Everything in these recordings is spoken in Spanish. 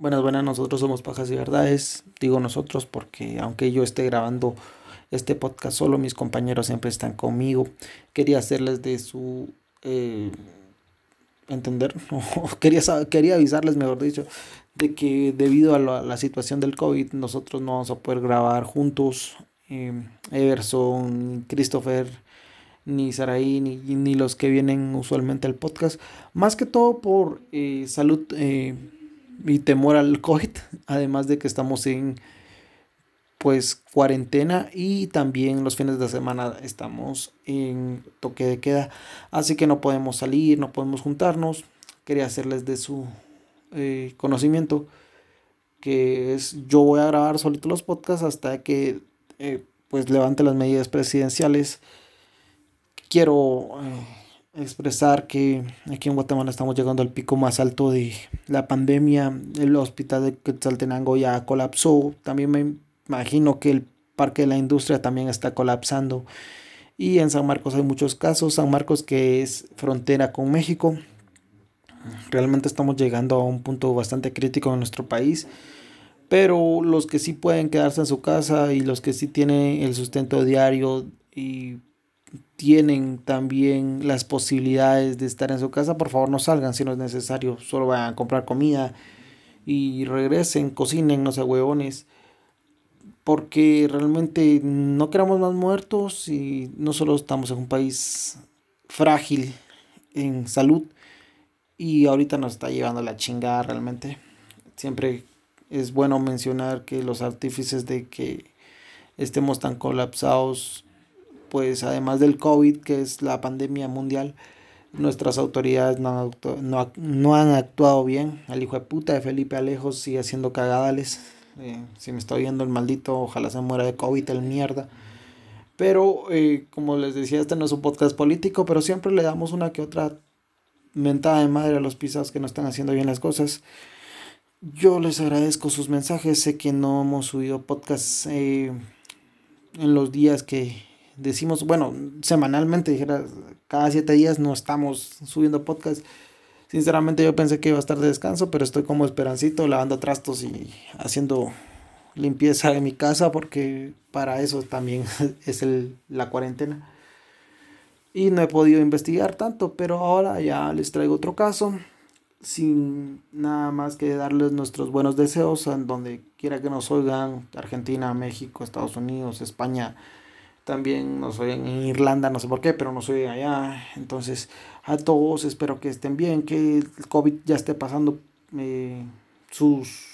Buenas, buenas, nosotros somos Pajas y Verdades. Digo nosotros porque aunque yo esté grabando este podcast solo, mis compañeros siempre están conmigo. Quería hacerles de su... Eh, entender, quería, quería avisarles, mejor dicho, de que debido a la, situación del COVID nosotros no vamos a poder grabar juntos. Eh, Everson, Christopher, ni Saraí, ni, ni, los que vienen usualmente al podcast. Más que todo por eh, salud eh, y temor al COVID, además de que estamos en pues cuarentena y también los fines de semana estamos en toque de queda, así que no podemos salir, no podemos juntarnos. Quería hacerles de su eh, conocimiento que es yo voy a grabar solito los podcasts hasta que eh, pues levante las medidas presidenciales. Quiero eh, expresar que aquí en Guatemala estamos llegando al pico más alto de la pandemia. El hospital de Quetzaltenango ya colapsó. También me imagino que el parque de la industria también está colapsando. Y en San Marcos hay muchos casos. San Marcos que es frontera con México. Realmente estamos llegando a un punto bastante crítico en nuestro país. Pero los que sí pueden quedarse en su casa y los que sí tienen el sustento diario y tienen también las posibilidades de estar en su casa, por favor no salgan si no es necesario, solo vayan a comprar comida y regresen, cocinen, no se huevones, porque realmente no queramos más muertos y no solo estamos en un país frágil en salud y ahorita nos está llevando la chingada realmente. Siempre es bueno mencionar que los artífices de que estemos tan colapsados pues además del COVID, que es la pandemia mundial, nuestras autoridades no han, actuado, bien. El hijo de puta de Felipe Alejos sigue haciendo cagadales. Eh, si me está oyendo el maldito, ojalá se muera de COVID, el mierda. Pero, eh, como les decía, este no es un podcast político, pero siempre le damos una que otra mentada de madre a los pisados que no están haciendo bien las cosas. Yo les agradezco sus mensajes. Sé que no hemos subido podcast eh, en los días que, decimos, bueno, semanalmente, dijera, cada siete días no estamos subiendo podcast. Sinceramente yo pensé que iba a estar de descanso, pero estoy como esperancito, lavando trastos y haciendo limpieza en mi casa porque para eso también es el, la cuarentena. Y no he podido investigar tanto, pero ahora ya les traigo otro caso. Sin nada más que darles nuestros buenos deseos en donde quiera que nos oigan, Argentina, México, Estados Unidos, España, también nos oyen en Irlanda, no sé por qué, pero nos oyen allá. Entonces, a todos espero que estén bien, que el COVID ya esté pasando eh, sus,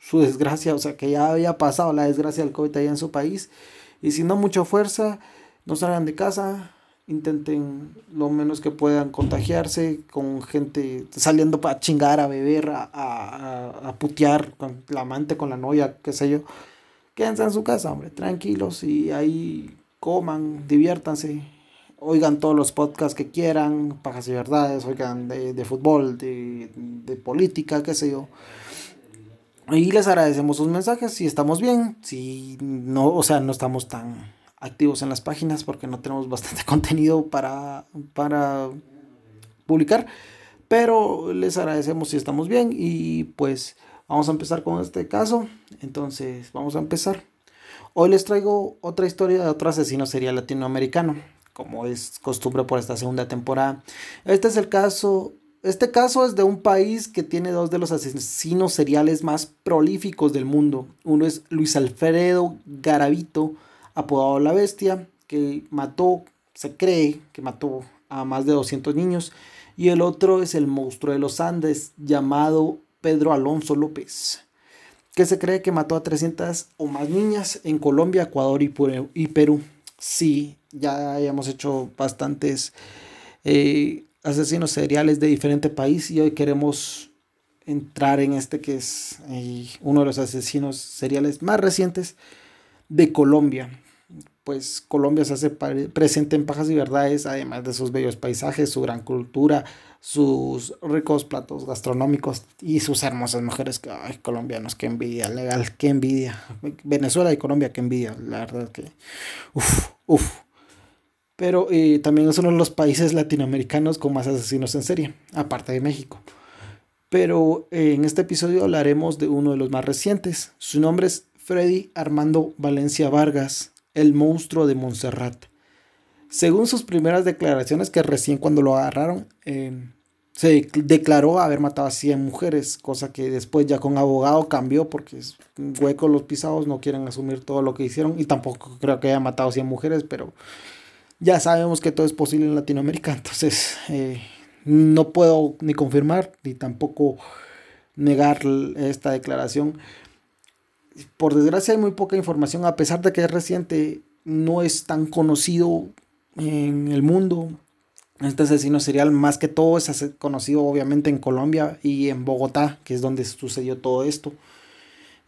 su desgracia, o sea, que ya haya pasado la desgracia del COVID allá en su país. Y si no, mucha fuerza, no salgan de casa, intenten lo menos que puedan contagiarse con gente saliendo para chingar, a beber, a, a, a putear con la amante, con la novia, qué sé yo. Quédense en su casa, hombre, tranquilos y ahí coman, diviértanse, oigan todos los podcasts que quieran, pajas y verdades, oigan de, fútbol, de, política, qué sé yo. Y les agradecemos sus mensajes si estamos bien, si no, o sea, no estamos tan activos en las páginas porque no tenemos bastante contenido para, para publicar. Pero les agradecemos si estamos bien y pues vamos a empezar con este caso. Entonces vamos a empezar. Hoy les traigo otra historia de otro asesino serial latinoamericano, como es costumbre por esta segunda temporada. Este es el caso, este caso es de un país que tiene dos de los asesinos seriales más prolíficos del mundo. Uno es Luis Alfredo Garavito, apodado La Bestia, que mató, se cree que mató a más de 200 niños. Y el otro es el monstruo de los Andes, llamado Pedro Alonso López que se cree que mató a 300 o más niñas en Colombia, Ecuador y Perú. Sí, ya hemos hecho bastantes eh, asesinos seriales de diferente país y hoy queremos entrar en este que es eh, uno de los asesinos seriales más recientes de Colombia pues Colombia se hace presente en Pajas y Verdades, además de sus bellos paisajes, su gran cultura, sus ricos platos gastronómicos y sus hermosas mujeres, que, ay, colombianos, qué envidia, legal, qué envidia. Venezuela y Colombia, qué envidia, la verdad que, uff, uff. Pero también es uno de los países latinoamericanos con más asesinos en serie, aparte de México. Pero eh, en este episodio hablaremos de uno de los más recientes. Su nombre es Freddy Armando Valencia Vargas, el monstruo de Montserrat. Según sus primeras declaraciones, que recién cuando lo agarraron, eh, se declaró haber matado a 100 mujeres, cosa que después ya con abogado cambió porque es hueco los pisados, no quieren asumir todo lo que hicieron y tampoco creo que haya matado a 100 mujeres, pero ya sabemos que todo es posible en Latinoamérica, entonces eh, no puedo ni confirmar ni tampoco negar esta declaración. Por desgracia hay muy poca información, a pesar de que es reciente, no es tan conocido en el mundo este asesino serial más que todo es conocido obviamente en Colombia y en Bogotá, que es donde sucedió todo esto.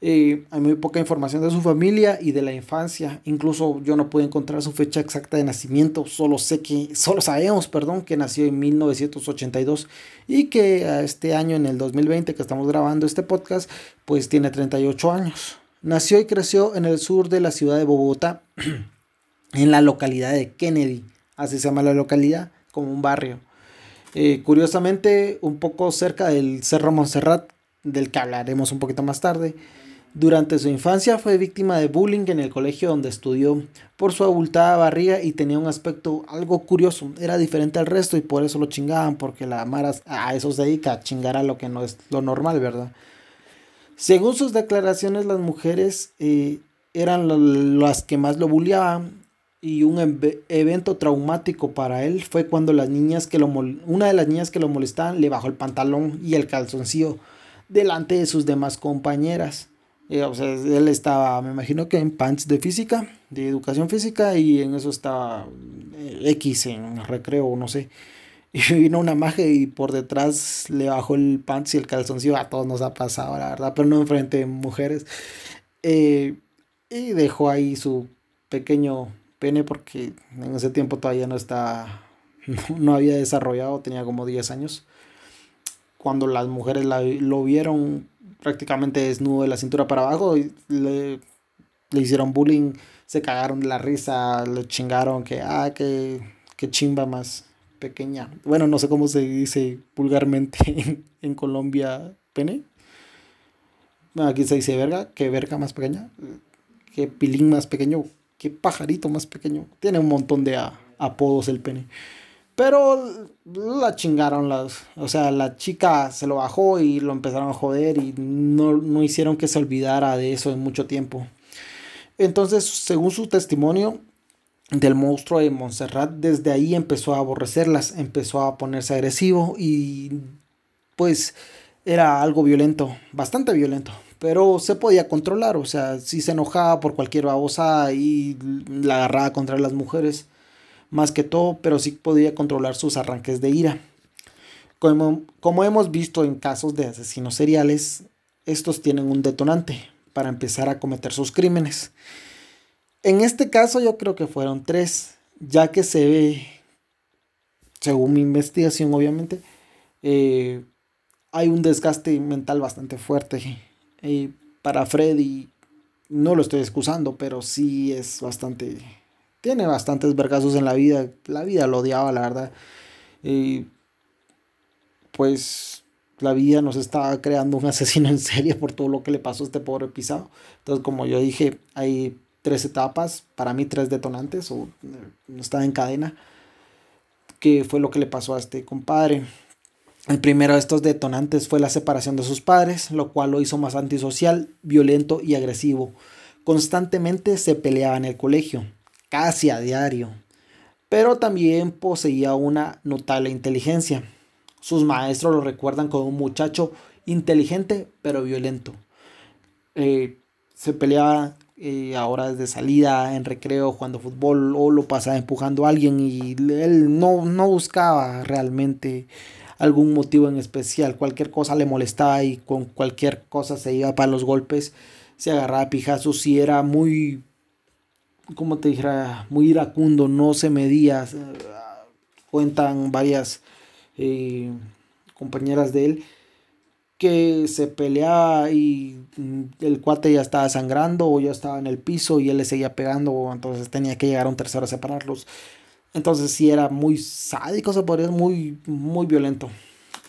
Eh, hay muy poca información de su familia y de la infancia. Incluso yo no pude encontrar su fecha exacta de nacimiento. Solo sé que, solo sabemos, perdón, que nació en 1982 y que este año, en el 2020, que estamos grabando este podcast, pues tiene 38 años. Nació y creció en el sur de la ciudad de Bogotá, en la localidad de Kennedy. Así se llama la localidad como un barrio. Eh, curiosamente, un poco cerca del Cerro Montserrat, del que hablaremos un poquito más tarde. Durante su infancia fue víctima de bullying en el colegio donde estudió por su abultada barriga y tenía un aspecto algo curioso. Era diferente al resto y por eso lo chingaban, porque la Mara a eso se dedica, a chingar a lo que no es lo normal, ¿verdad? Según sus declaraciones, las mujeres eh, eran las que más lo bulliaban y un evento traumático para él fue cuando las niñas que lo una de las niñas que lo molestaban le bajó el pantalón y el calzoncillo delante de sus demás compañeras. Eh, o sea, él estaba, me imagino que en pants de física, de educación física, y en eso estaba eh, X en recreo, no sé. Y vino una magia y por detrás le bajó el pants y el calzoncillo. A todos nos ha pasado, la verdad, pero no enfrente de mujeres. Eh, y dejó ahí su pequeño pene porque en ese tiempo todavía no está, no, había desarrollado, tenía como 10 años. Cuando las mujeres lo vieron prácticamente desnudo de la cintura para abajo, y le, le hicieron bullying, se cagaron de la risa, le chingaron que, ah, que, que chimba más pequeña. Bueno, no sé cómo se dice vulgarmente en, Colombia, pene. Aquí se dice verga, que verga más pequeña, que pilín más pequeño, qué pajarito más pequeño. Tiene un montón de apodos el pene. Pero la chingaron las. O sea, la chica se lo bajó y lo empezaron a joder y no, no hicieron que se olvidara de eso en mucho tiempo. Entonces, según su testimonio del monstruo de Montserrat, desde ahí empezó a aborrecerlas, empezó a ponerse agresivo y pues era algo violento, bastante violento pero se podía controlar, o sea, si se enojaba por cualquier babosa y la agarraba contra las mujeres, más que todo, pero sí podía controlar sus arranques de ira. Como, como hemos visto en casos de asesinos seriales, estos tienen un detonante para empezar a cometer sus crímenes. En este caso yo creo que fueron tres, ya que se ve, según mi investigación obviamente, eh, hay un desgaste mental bastante fuerte para Freddy, no lo estoy excusando, pero sí es bastante. Tiene bastantes vergazos en la vida. La vida lo odiaba, la verdad. pues la vida nos está creando un asesino en serie por todo lo que le pasó a este pobre pisado. Entonces, como yo dije, hay tres etapas, para mí tres detonantes, o eh, está en cadena, que fue lo que le pasó a este compadre. El primero de estos detonantes fue la separación de sus padres, lo cual lo hizo más antisocial, violento y agresivo. Constantemente se peleaba en el colegio, casi a diario, pero también poseía una notable inteligencia. Sus maestros lo recuerdan como un muchacho inteligente pero violento. Eh, se peleaba eh, ahora desde salida, en recreo, jugando fútbol o lo pasaba empujando a alguien y él no, no buscaba realmente algún motivo en especial, cualquier cosa le molestaba y con cualquier cosa se iba para los golpes, se agarraba a pijazos y era muy, como te dijera, muy iracundo, no se medía. Cuentan varias eh, compañeras de él que se peleaba y el cuate ya estaba sangrando o ya estaba en el piso y él le seguía pegando, entonces tenía que llegar a un tercero a separarlos. Entonces sí era muy sádico, se podría muy, muy violento.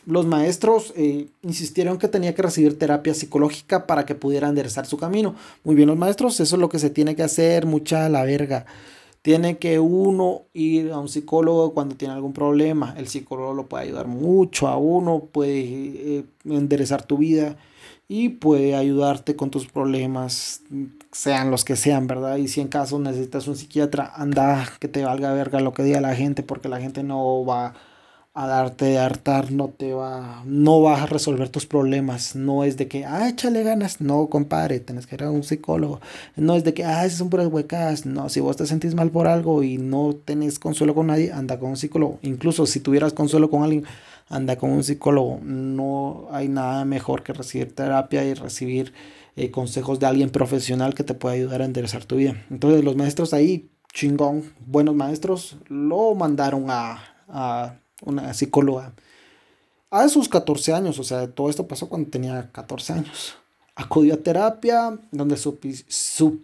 Los maestros eh, insistieron que tenía que recibir terapia psicológica para que pudiera enderezar su camino. Muy bien, los maestros, eso es lo que se tiene que hacer, mucha la verga. Tiene que uno ir a un psicólogo cuando tiene algún problema. El psicólogo lo puede ayudar mucho a uno, puede eh, enderezar tu vida y puede ayudarte con tus problemas, sean los que sean, ¿verdad? Y si en caso necesitas un psiquiatra, anda que te valga verga lo que diga la gente, porque la gente no va a darte de hartar, no te va, no vas a resolver tus problemas, no es de que, ah, échale ganas, no, compadre, tenés que ir a un psicólogo, no es de que, ah, esas son puras huecas, no, si vos te sentís mal por algo y no tenés consuelo con nadie, anda con un psicólogo, incluso si tuvieras consuelo con alguien, anda con un psicólogo, no hay nada mejor que recibir terapia y recibir eh, consejos de alguien profesional que te pueda ayudar a enderezar tu vida. Entonces los maestros ahí, chingón, buenos maestros, lo mandaron a, a una psicóloga, a sus 14 años, o sea, todo esto pasó cuando tenía 14 años. Acudió a terapia, donde su, su,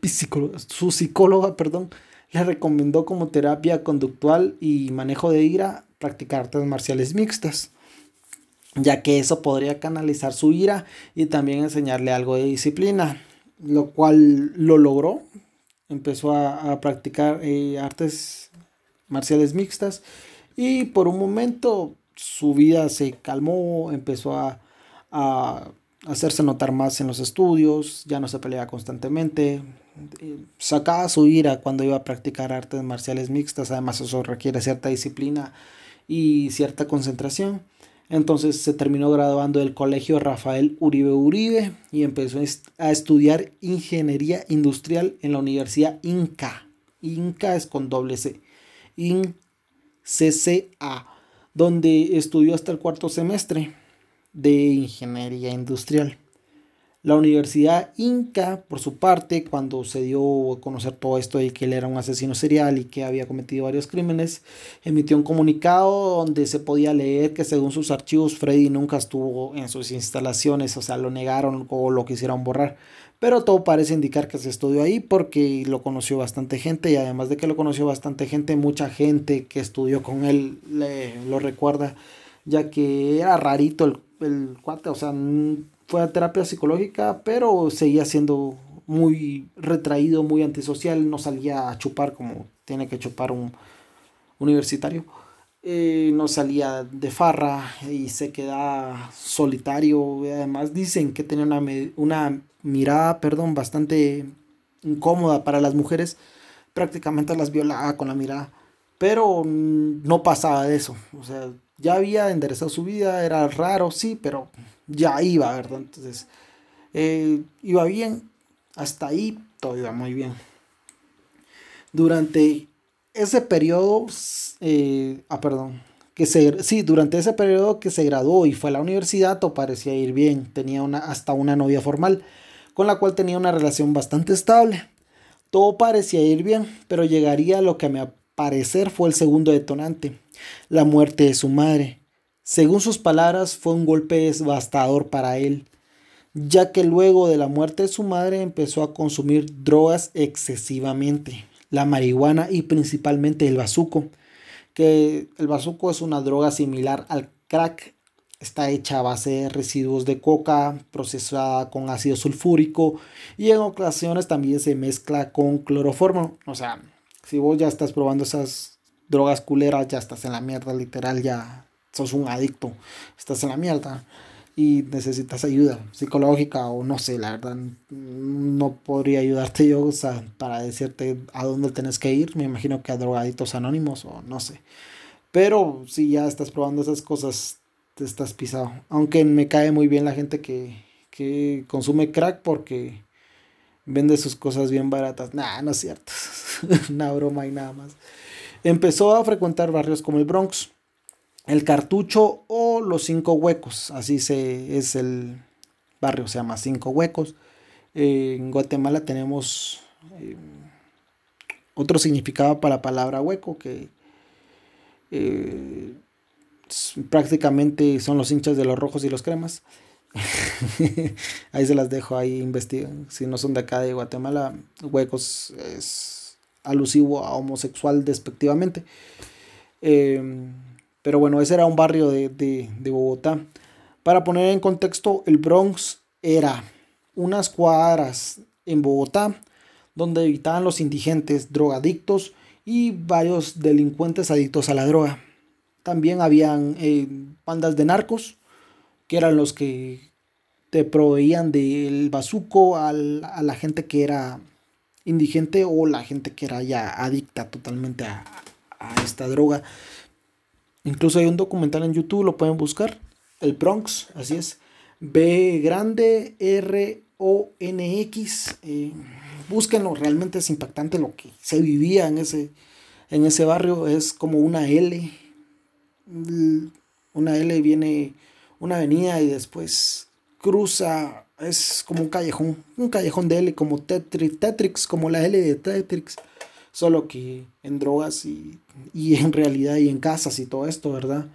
su psicóloga perdón, le recomendó como terapia conductual y manejo de ira practicar artes marciales mixtas, ya que eso podría canalizar su ira y también enseñarle algo de disciplina, lo cual lo logró. Empezó a, practicar eh, artes marciales mixtas y por un momento su vida se calmó, empezó a, hacerse notar más en los estudios, ya no se peleaba constantemente, sacaba su ira cuando iba a practicar artes marciales mixtas, además eso requiere cierta disciplina y cierta concentración. Entonces se terminó graduando del colegio Rafael Uribe Uribe y empezó a estudiar ingeniería industrial en la Universidad Inca. Inca es con doble C. CCA, donde estudió hasta el cuarto semestre de ingeniería industrial. La Universidad Inca, por su parte, cuando se dio a conocer todo esto de que él era un asesino serial y que había cometido varios crímenes, emitió un comunicado donde se podía leer que según sus archivos Freddy nunca estuvo en sus instalaciones, o sea, lo negaron o lo quisieron borrar. Pero todo parece indicar que se estudió ahí porque lo conoció bastante gente y además de que lo conoció bastante gente, mucha gente que estudió con él le, lo recuerda, ya que era rarito el, el cuate, o sea, fue a terapia psicológica, pero seguía siendo muy retraído, muy antisocial, no salía a chupar como tiene que chupar un universitario. Eh, no salía de farra y se quedaba solitario. Además dicen que tenía una, una mirada, perdón, bastante incómoda para las mujeres. Prácticamente las violaba con la mirada. Pero no pasaba de eso. O sea, ya había enderezado su vida, era raro, sí, pero ya iba, ¿verdad? Entonces, eh, iba bien. Hasta ahí todo iba muy bien. Durante ese periodo, eh, ah, perdón, que se, sí, durante ese periodo que se graduó y fue a la universidad, todo parecía ir bien. Tenía una, hasta una novia formal con la cual tenía una relación bastante estable. Todo parecía ir bien, pero llegaría a lo que a mi parecer fue el segundo detonante, la muerte de su madre. Según sus palabras, fue un golpe devastador para él, ya que luego de la muerte de su madre empezó a consumir drogas excesivamente, la marihuana y principalmente el bazuco, que el bazuco es una droga similar al crack Está hecha a base de residuos de coca, procesada con ácido sulfúrico y en ocasiones también se mezcla con cloroformo. O sea, si vos ya estás probando esas drogas culeras, ya estás en la mierda, literal, ya sos un adicto, estás en la mierda y necesitas ayuda psicológica o no sé, la verdad, no podría ayudarte yo o sea, para decirte a dónde tenés que ir. Me imagino que a drogadictos anónimos o no sé. Pero si ya estás probando esas cosas te estás pisado. Aunque me cae muy bien la gente que, que consume crack porque vende sus cosas bien baratas. Nah, no es cierto. Una broma y nada más. Empezó a frecuentar barrios como el Bronx, el Cartucho o los Cinco Huecos. Así se, es el barrio, se llama Cinco Huecos. en Guatemala tenemos eh, otro significado para la palabra hueco que eh, prácticamente son los hinchas de los rojos y los cremas. ahí se las dejo, ahí investigan. Si no son de acá de Guatemala, huecos es alusivo a homosexual despectivamente. Em, Pero bueno, ese era un barrio de, de Bogotá. Para poner en contexto, el Bronx era unas cuadras en Bogotá donde habitaban los indigentes, drogadictos y varios delincuentes adictos a la droga. También habían eh, bandas de narcos, que eran los que te proveían del bazuco a la gente que era indigente o la gente que era ya adicta totalmente a, a esta droga. Incluso hay un documental en YouTube, lo pueden buscar, el Bronx, así es. B grande R O N X. Eh, búsquenlo, realmente es impactante lo que se vivía en ese, en ese barrio. Es como una L. Una L viene una avenida y después cruza. Es como un callejón, un callejón de L, como Tetrix, Tetrix como la L de Tetrix. Solo que en drogas y, y en realidad y en casas y todo esto, ¿verdad?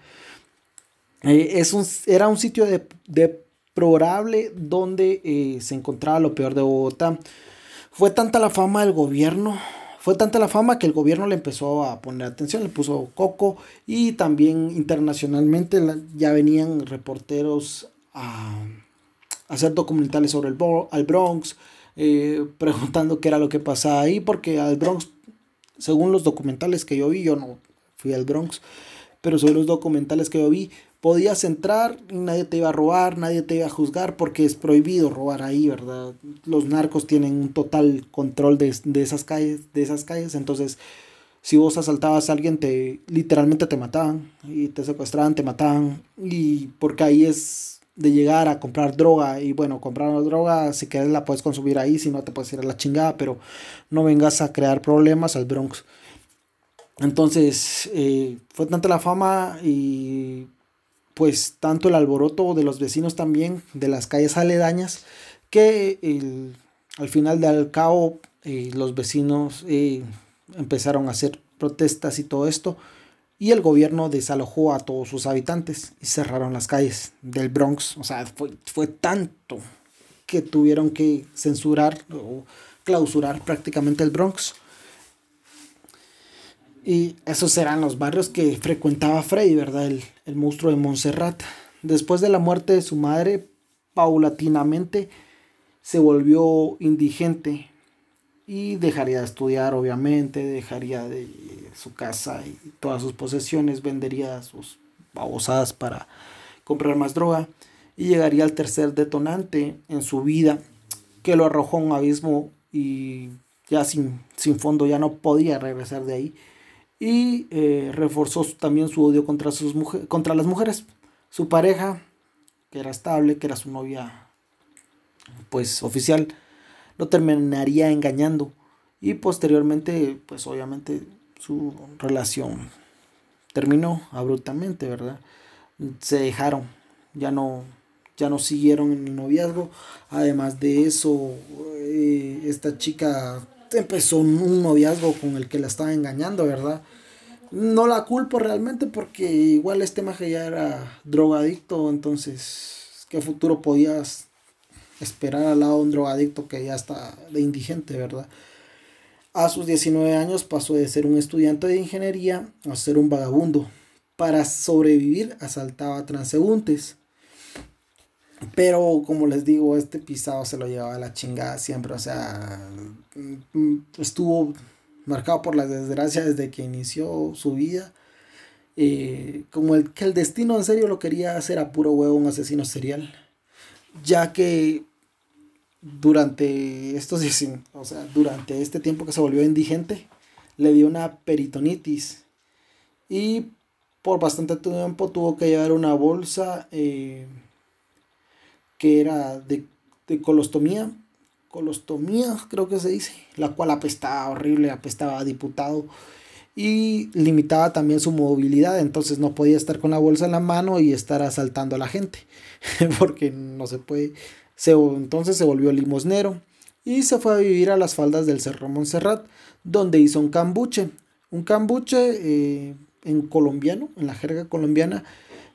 Eh, es un, era un sitio de, de probable donde eh, se encontraba lo peor de Bogotá. Fue tanta la fama del gobierno, fue tanta la fama que el gobierno le empezó a poner atención, le puso coco y también internacionalmente ya venían reporteros a, hacer documentales sobre el, al Bronx, eh, preguntando qué era lo que pasaba ahí, porque al Bronx, según los documentales que yo vi, yo no fui al Bronx, pero según los documentales que yo vi, podías entrar y nadie te iba a robar, nadie te iba a juzgar porque es prohibido robar ahí, ¿verdad? Los narcos tienen un total control de, esas calles, de esas calles, entonces si vos asaltabas a alguien te literalmente te mataban y te secuestraban, te mataban y porque ahí es de llegar a comprar droga y bueno, comprar droga si quieres la puedes consumir ahí, si no te puedes ir a la chingada, pero no vengas a crear problemas al Bronx. Entonces, eh, fue tanta la fama y pues tanto el alboroto de los vecinos también, de las calles aledañas, que al final del cabo eh, los vecinos eh, empezaron a hacer protestas y todo esto, y el gobierno desalojó a todos sus habitantes y cerraron las calles del Bronx. O sea, fue, fue tanto que tuvieron que censurar o clausurar prácticamente el Bronx. Y esos eran los barrios que frecuentaba Freddy, ¿verdad? El, el monstruo de Montserrat. Después de la muerte de su madre, paulatinamente se volvió indigente y dejaría de estudiar, obviamente, dejaría de su casa y todas sus posesiones, vendería sus babosadas para comprar más droga y llegaría al tercer detonante en su vida que lo arrojó a un abismo y ya sin, sin fondo ya no podía regresar de ahí y eh, reforzó también su odio contra, sus contra las mujeres. Su pareja, que era estable, que era su novia pues oficial, lo terminaría engañando y posteriormente pues obviamente su relación terminó abruptamente, ¿verdad? Se dejaron, ya no ya no siguieron en el noviazgo. Además de eso, eh, esta chica empezó un noviazgo con el que la estaba engañando, ¿verdad? No la culpo realmente porque igual este maje ya era drogadicto, entonces, ¿qué futuro podías esperar al lado de un drogadicto que ya está de indigente, verdad? A sus 19 años pasó de ser un estudiante de ingeniería a ser un vagabundo. Para sobrevivir asaltaba transeúntes. Pero como les digo, este pisado se lo llevaba a la chingada siempre. O sea, mm, estuvo marcado por la desgracia desde que inició su vida. Eh, como el que el destino en serio lo quería hacer a puro huevo un asesino serial. Ya que durante estos o sea, durante este tiempo que se volvió indigente, le dio una peritonitis. Y por bastante tiempo tuvo que llevar una bolsa eh, que era de, de colostomía, colostomía creo que se dice, la cual apestaba horrible, apestaba a diputado y limitaba también su movilidad, entonces no podía estar con la bolsa en la mano y estar asaltando a la gente, porque no se puede. Se, entonces se volvió limosnero y se fue a vivir a las faldas del Cerro Montserrat, donde hizo un cambuche. Un cambuche eh, en colombiano, en la jerga colombiana,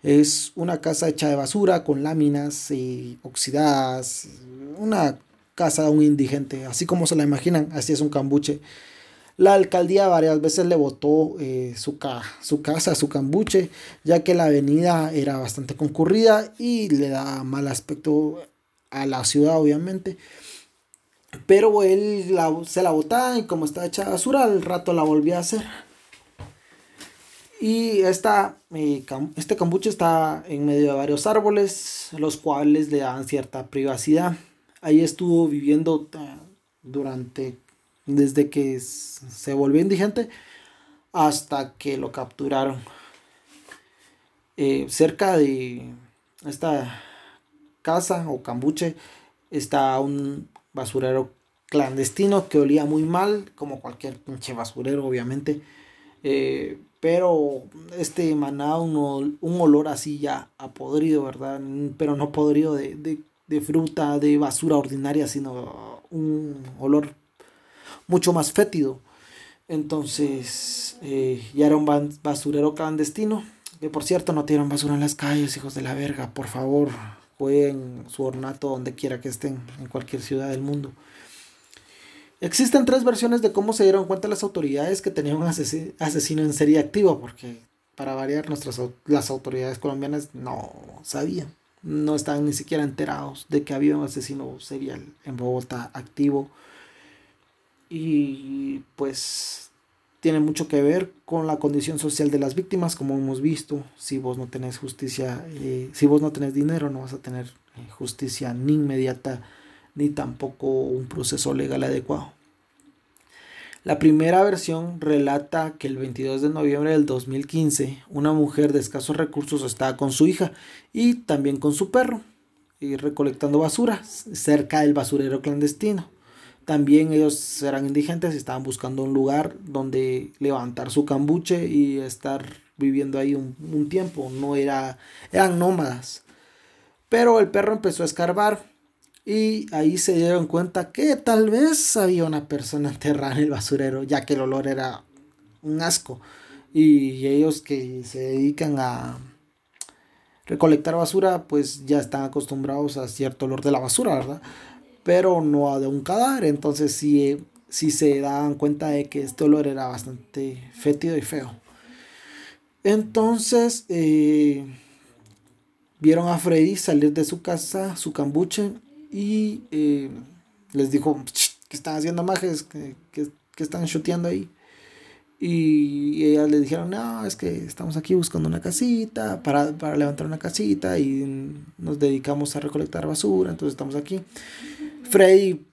es una casa hecha de basura con láminas y oxidadas, una casa de un indigente, así como se la imaginan, así es un cambuche. La alcaldía varias veces le votó eh, su, su casa, su cambuche, ya que la avenida era bastante concurrida y le da mal aspecto a la ciudad, obviamente. Pero él se la botaba y como está hecha basura, al rato la volvió a hacer. Y esta, eh, este cambuche está en medio de varios árboles, los cuales le dan cierta privacidad. Ahí estuvo viviendo eh, durante desde que se volvió indigente hasta que lo capturaron. Eh, cerca de esta casa o cambuche está un basurero clandestino que olía muy mal, como cualquier pinche basurero, obviamente. Eh, pero este emanaba un, un, olor así ya a podrido, ¿verdad? Pero no podrido de, de, de fruta, de basura ordinaria, sino un olor mucho más fétido. Entonces, eh, ya era un basurero clandestino. Que por cierto, no tienen basura en las calles, hijos de la verga. Por favor, jueguen su ornato donde quiera que estén, en cualquier ciudad del mundo. Existen tres versiones de cómo se dieron cuenta las autoridades que tenían un asesino en serie activo, porque para variar, nuestras, las autoridades colombianas no sabían, no estaban ni siquiera enterados de que había un asesino serial en Bogotá activo y pues tiene mucho que ver con la condición social de las víctimas, como hemos visto. Si vos no tenés justicia, eh, si vos no tenés dinero, no vas a tener eh, justicia ni inmediata, ni tampoco un proceso legal adecuado. La primera versión relata que el 22 de noviembre del 2015 una mujer de escasos recursos estaba con su hija y también con su perro y recolectando basura cerca del basurero clandestino. También ellos eran indigentes y estaban buscando un lugar donde levantar su cambuche y estar viviendo ahí un, tiempo. No era, eran nómadas. Pero el perro empezó a escarbar y ahí se dieron cuenta que tal vez había una persona enterrada en el basurero, ya que el olor era un asco. Y ellos que se dedican a recolectar basura, pues ya están acostumbrados a cierto olor de la basura, ¿verdad? Pero no de un cadáver. Entonces sí, sí se daban cuenta de que este olor era bastante fétido y feo. Entonces eh, vieron a Freddy salir de su casa, su cambuche, y eh, les dijo, ¿qué están haciendo majes? ¿Qué, qué, están chuteando ahí? Y ellas le dijeron, no, es que estamos aquí buscando una casita, para, para levantar una casita y nos dedicamos a recolectar basura, entonces estamos aquí. Freddy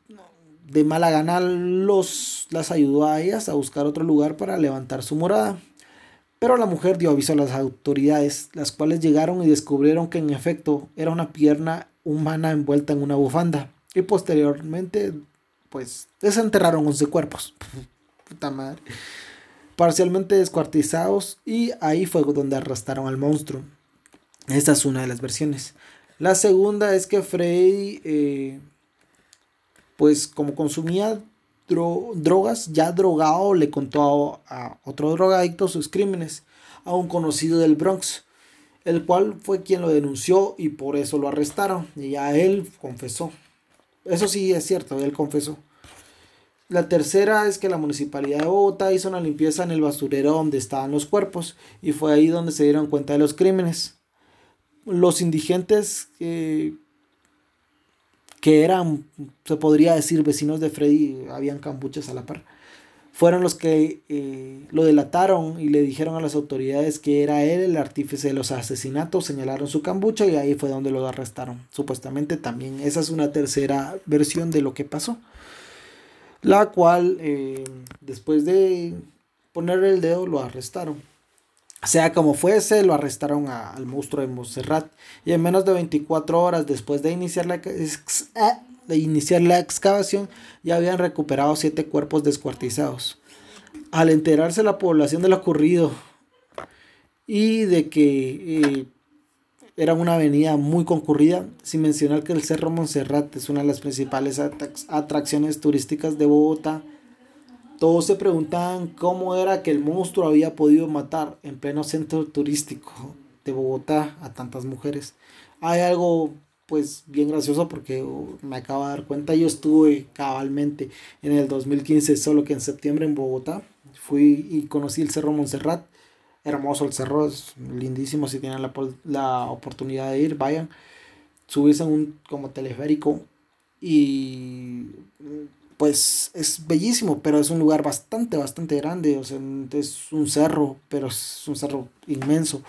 de mala gana los, las ayudó a ellas a buscar otro lugar para levantar su morada. Pero la mujer dio aviso a las autoridades, las cuales llegaron y descubrieron que en efecto era una pierna humana envuelta en una bufanda. Y posteriormente, pues, desenterraron 11 cuerpos. Puta madre. Parcialmente descuartizados y ahí fue donde arrastraron al monstruo. Esta es una de las versiones. La segunda es que Freddy eh, pues como consumía drogas, ya drogado, le contó a, otro drogadicto sus crímenes, a un conocido del Bronx, el cual fue quien lo denunció y por eso lo arrestaron. Y ya él confesó. Eso sí es cierto, él confesó. La tercera es que la municipalidad de Bogotá hizo una limpieza en el basurero donde estaban los cuerpos y fue ahí donde se dieron cuenta de los crímenes. Los indigentes eh, que eran, se podría decir, vecinos de Freddy, habían campuches a la par, fueron los que eh, lo delataron y le dijeron a las autoridades que era él el artífice de los asesinatos, señalaron su cambucha y ahí fue donde lo arrestaron. Supuestamente también esa es una tercera versión de lo que pasó, la cual eh, después de ponerle el dedo lo arrestaron. Sea como fuese, lo arrestaron al monstruo de Montserrat y en menos de 24 horas después de iniciar la, ah, de iniciar la excavación ya habían recuperado siete cuerpos descuartizados. Al enterarse la población de lo ocurrido y de que eh, era una avenida muy concurrida, sin mencionar que el Cerro Montserrat es una de las principales atracciones turísticas de Bogotá, todos se preguntaban cómo era que el monstruo había podido matar en pleno centro turístico de Bogotá a tantas mujeres. Hay algo pues bien gracioso porque uh, me acabo de dar cuenta, yo estuve cabalmente en el 2015, solo que en septiembre en Bogotá, fui y conocí el Cerro Montserrat, hermoso el cerro, es lindísimo, si tienen la, la oportunidad de ir, vayan, subirse en un como teleférico y pues es bellísimo, pero es un lugar bastante, bastante grande, o sea, es un cerro, pero es un cerro inmenso.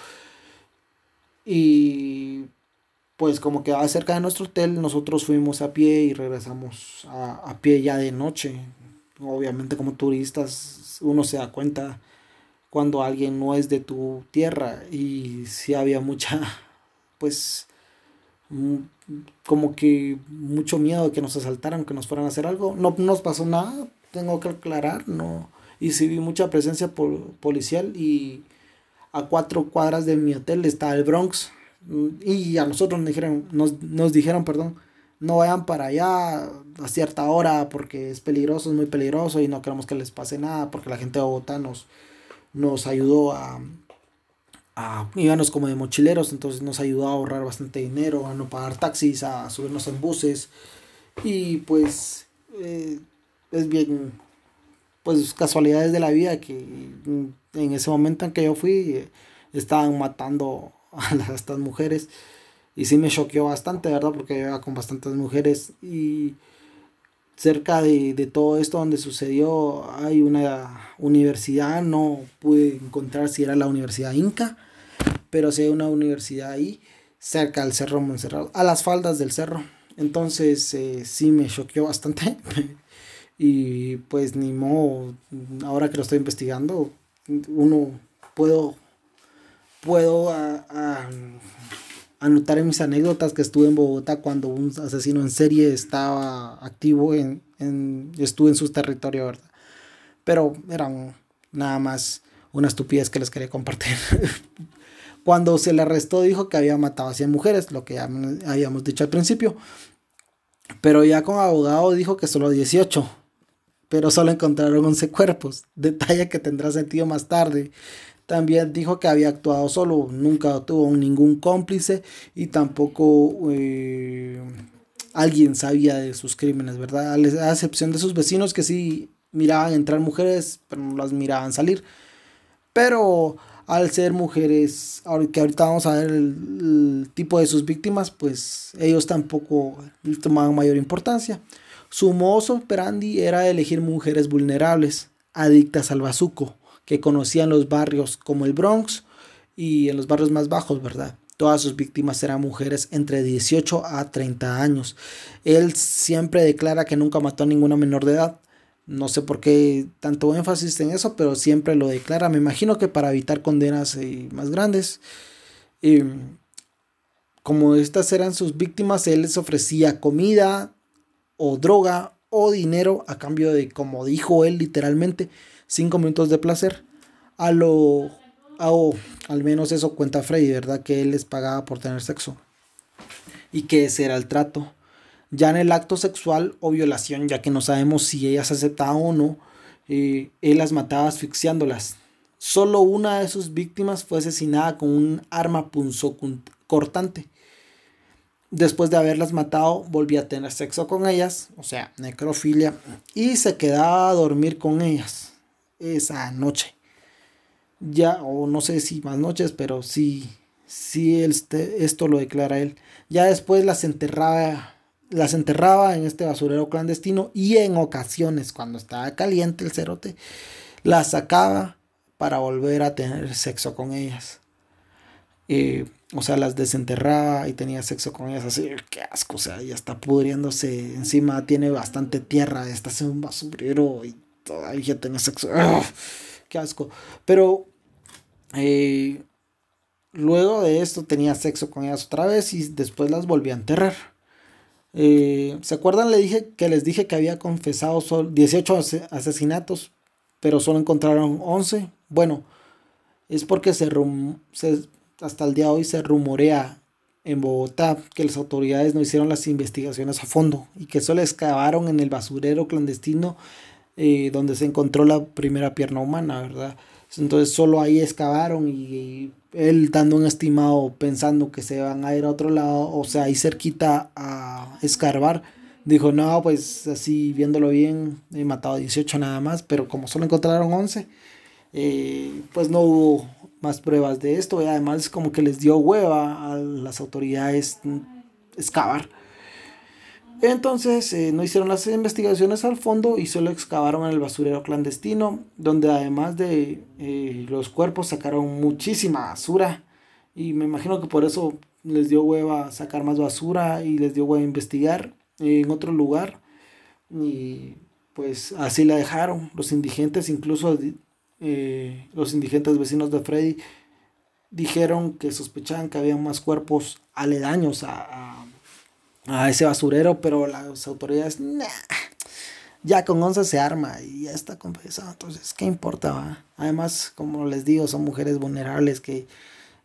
Y pues como quedaba cerca de nuestro hotel, nosotros fuimos a pie y regresamos a, pie ya de noche. Obviamente como turistas uno se da cuenta cuando alguien no es de tu tierra y si había mucha, pues como que mucho miedo de que nos asaltaran, que nos fueran a hacer algo. No nos pasó nada, tengo que aclarar, no. Y sí vi mucha presencia policial y a cuatro cuadras de mi hotel está el Bronx. Y a nosotros nos dijeron, nos, nos dijeron, perdón, no vayan para allá a cierta hora porque es peligroso, es muy peligroso y no queremos que les pase nada porque la gente de Bogotá nos, nos ayudó a, a íbamos como de mochileros, entonces nos ayudó a ahorrar bastante dinero, a no pagar taxis, a subirnos en buses. Y pues eh, es bien, pues casualidades de la vida que en ese momento en que yo fui eh, estaban matando a, estas mujeres. Y sí me choqueó bastante, ¿verdad? Porque yo iba con bastantes mujeres y cerca de, de, todo esto donde sucedió hay una universidad, no pude encontrar si era la Universidad Inca pero sí hay una universidad ahí, cerca del Cerro Monserrat, a las faldas del cerro. Entonces eh, sí me choqueó bastante. y pues ni modo, ahora que lo estoy investigando, uno puedo, puedo anotar en mis anécdotas que estuve en Bogotá cuando un asesino en serie estaba activo en, en estuve en su territorio, ¿verdad? Pero eran nada más una estupidez que les quería compartir. Cuando se le arrestó dijo que había matado a 100 mujeres, lo que ya habíamos dicho al principio. Pero ya con abogado dijo que solo 18. Pero solo encontraron 11 cuerpos. Detalle que tendrá sentido más tarde. También dijo que había actuado solo, nunca tuvo ningún cómplice y tampoco eh, alguien sabía de sus crímenes, ¿verdad? A excepción de sus vecinos que sí miraban entrar mujeres, pero no las miraban salir. Pero al ser mujeres, que ahorita vamos a ver el, tipo de sus víctimas, pues ellos tampoco tomaban mayor importancia. Su mozo operandi era elegir mujeres vulnerables, adictas al bazuco, que conocían los barrios como el Bronx y en los barrios más bajos, ¿verdad? Todas sus víctimas eran mujeres entre 18 a 30 años. Él siempre declara que nunca mató a ninguna menor de edad, no sé por qué tanto énfasis en eso, pero siempre lo declara. Me imagino que para evitar condenas eh, más grandes. como estas eran sus víctimas, él les ofrecía comida o droga o dinero a cambio de, como dijo él literalmente, cinco minutos de placer. A lo, al menos eso cuenta Freddy, ¿verdad? Que él les pagaba por tener sexo. Y que ese era el trato ya en el acto sexual o violación, ya que no sabemos si ellas aceptaban o no, eh, él las mataba asfixiándolas. Solo una de sus víctimas fue asesinada con un arma cortante. Después de haberlas matado, volvía a tener sexo con ellas, o sea, necrofilia, y se quedaba a dormir con ellas esa noche. Ya, o no sé si más noches, pero sí, sí este, esto lo declara él. Ya después las enterraba las enterraba en este basurero clandestino y en ocasiones, cuando estaba caliente el cerote, las sacaba para volver a tener sexo con ellas. O sea, las desenterraba y tenía sexo con ellas así, qué asco, o sea, ya está pudriéndose, encima tiene bastante tierra, está en un basurero y todavía tiene sexo, qué asco. Pero eh, luego de esto tenía sexo con ellas otra vez y después las volví a enterrar. Eh, ¿Se acuerdan? Le dije que les dije que había confesado 18 asesinatos, pero solo encontraron 11. Bueno, es porque se, hasta el día de hoy se rumorea en Bogotá que las autoridades no hicieron las investigaciones a fondo y que solo excavaron en el basurero clandestino eh, donde se encontró la primera pierna humana, ¿verdad? Entonces solo ahí excavaron y, él dando un estimado pensando que se van a ir a otro lado, o sea, ahí cerquita a escarbar, dijo, no, pues así viéndolo bien, he matado 18 nada más, pero como solo encontraron 11, eh, pues no hubo más pruebas de esto y además como que les dio hueva a las autoridades excavar. Entonces eh, no hicieron las investigaciones al fondo y solo excavaron en el basurero clandestino, donde además de eh, los cuerpos sacaron muchísima basura. Y me imagino que por eso les dio hueva sacar más basura y les dio hueva investigar en otro lugar. Y pues así la dejaron. Los indigentes, incluso eh, los indigentes vecinos de Freddy, dijeron que sospechaban que había más cuerpos aledaños a a ese basurero, pero las autoridades, ya con once se arma y ya está confesado. Entonces, ¿qué importa? Además, como les digo, son mujeres vulnerables que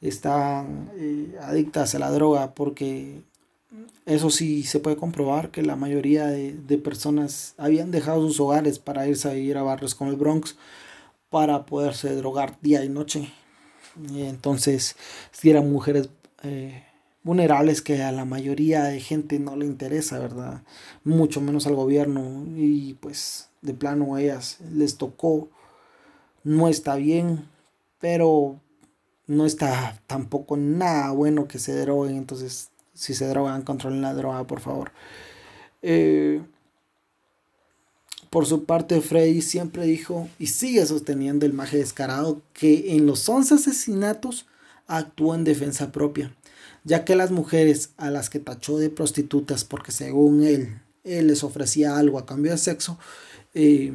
están eh, adictas a la droga porque eso sí se puede comprobar que la mayoría de, de, personas habían dejado sus hogares para irse a ir a barrios como el Bronx para poderse drogar día y noche. Y entonces, si eran mujeres eh, vulnerables que a la mayoría de gente no le interesa, ¿verdad? Mucho menos al gobierno y pues de plano a ellas les tocó, no está bien, pero no está tampoco nada bueno que se droguen, entonces si se drogan, controlen la droga, por favor. Eh, por su parte, Freddy siempre dijo y sigue sosteniendo el maje descarado que en los 11 asesinatos actuó en defensa propia ya que las mujeres a las que tachó de prostitutas porque según él, él les ofrecía algo a cambio de sexo, eh,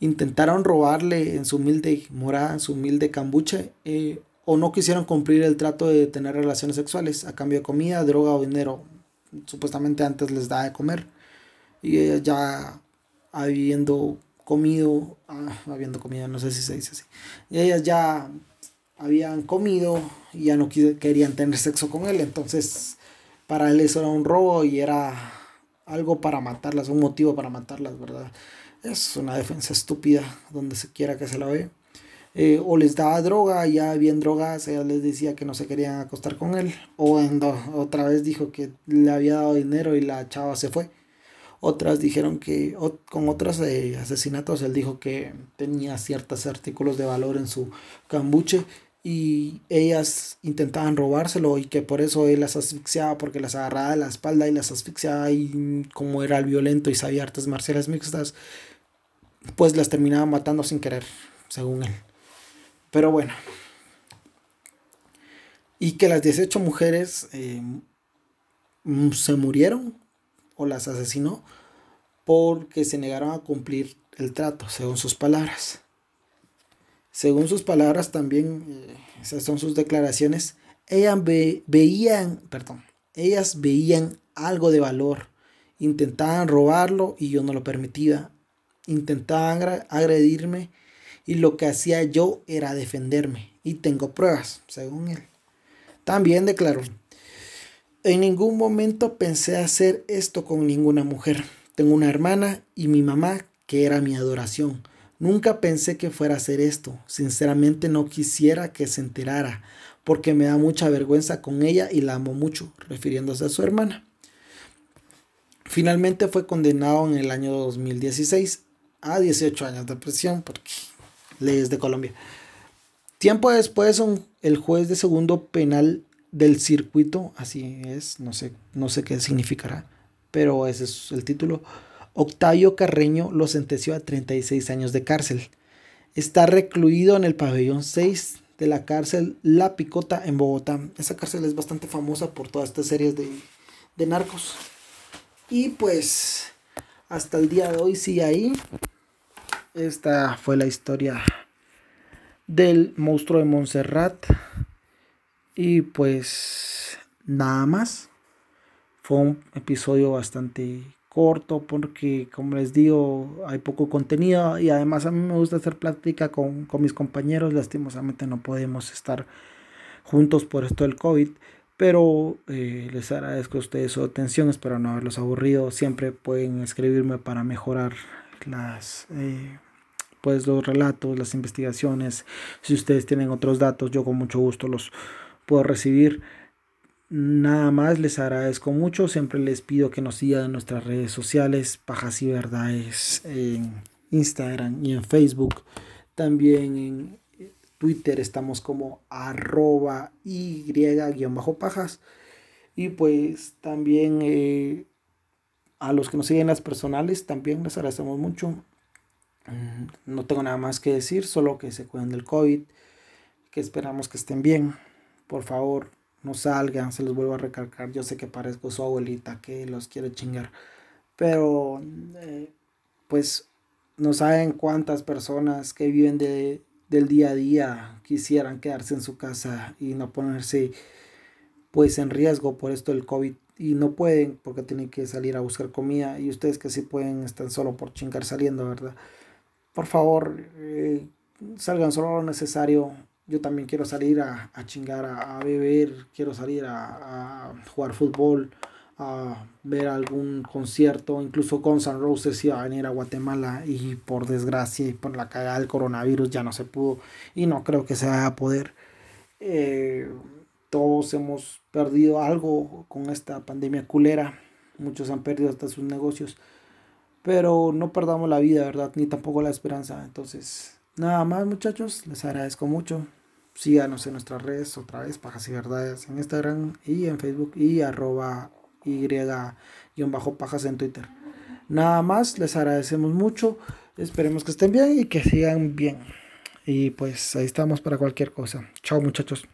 intentaron robarle en su humilde morada, en su humilde cambuche, eh, o no quisieron cumplir el trato de tener relaciones sexuales a cambio de comida, droga o dinero. Supuestamente antes les da de comer. Y ellas ya habiendo comido, ah, habiendo comido, no sé si se dice así. Y ellas ya habían comido y ya no querían tener sexo con él. Entonces, para él eso era un robo y era algo para matarlas, un motivo para matarlas, ¿verdad? Es una defensa estúpida donde se quiera que se la ve. Eh, o les daba droga, ya bien drogas, ella les decía que no se querían acostar con él. O otra vez dijo que le había dado dinero y la chava se fue. Otras dijeron que con otros eh, asesinatos él dijo que tenía ciertos artículos de valor en su cambuche y ellas intentaban robárselo y que por eso él las asfixiaba porque las agarraba de la espalda y las asfixiaba y como era el violento y sabía artes marciales mixtas, pues las terminaba matando sin querer, según él. Pero bueno. Y que las 18 mujeres eh, se murieron o las asesinó porque se negaron a cumplir el trato, según sus palabras. Según sus palabras también, eh, esas son sus declaraciones, ellas veían, perdón, ellas veían algo de valor, intentaban robarlo y yo no lo permitía, intentaban agredirme y lo que hacía yo era defenderme y tengo pruebas, según él. También declaró, en ningún momento pensé hacer esto con ninguna mujer. Tengo una hermana y mi mamá que era mi adoración. Nunca pensé que fuera a hacer esto. Sinceramente no quisiera que se enterara, porque me da mucha vergüenza con ella y la amo mucho, refiriéndose a su hermana. Finalmente fue condenado en el año 2016 a 18 años de prisión, porque leyes de Colombia. Tiempo después, el juez de segundo penal del circuito, así es, no sé, no sé qué significará, pero ese es el título Octavio Carreño lo sentenció a 36 años de cárcel. Está recluido en el pabellón 6 de la cárcel La Picota en Bogotá. Esa cárcel es bastante famosa por todas estas series de, de narcos. Y pues hasta el día de hoy sigue ahí. Esta fue la historia del monstruo de Montserrat. Y pues nada más. Fue un episodio bastante corto porque como les digo hay poco contenido y además a mí me gusta hacer plática con, mis compañeros lastimosamente no podemos estar juntos por esto del COVID pero eh, les agradezco a ustedes su atención espero no haberlos aburrido siempre pueden escribirme para mejorar las eh, pues los relatos, las investigaciones. Si ustedes tienen otros datos, yo con mucho gusto los puedo recibir. Nada más les agradezco mucho. Siempre les pido que nos sigan en nuestras redes sociales, Pajas y Verdades, en Instagram y en Facebook. También en Twitter estamos como arroba y-pajas. Y pues también eh, a los que nos siguen las personales, también les agradecemos mucho. Mm, no tengo nada más que decir, solo que se cuiden del COVID, que esperamos que estén bien. Por favor, no salgan, se los vuelvo a recalcar. Yo sé que parezco su abuelita que los quiere chingar, pero eh, pues no saben cuántas personas que viven de, del día a día quisieran quedarse en su casa y no ponerse pues en riesgo por esto del COVID y no pueden porque tienen que salir a buscar comida y ustedes que sí pueden están solo por chingar saliendo, ¿verdad? Por favor, eh, salgan solo lo necesario, yo también quiero salir a, a chingar, a, beber, quiero salir a, a, jugar fútbol, a ver algún concierto, incluso Guns N' Roses iba a venir a Guatemala y por desgracia y por la cagada del coronavirus ya no se pudo y no creo que se vaya a poder. Eh, todos hemos perdido algo con esta pandemia culera, muchos han perdido hasta sus negocios, pero no perdamos la vida, ¿verdad? Ni tampoco la esperanza, entonces Nada más muchachos, les agradezco mucho. Síganos en nuestras redes otra vez, Pajas y Verdades en Instagram y en Facebook y arroba y-pajas en Twitter. Nada más, les agradecemos mucho. Esperemos que estén bien y que sigan bien. Y pues ahí estamos para cualquier cosa. Chao muchachos.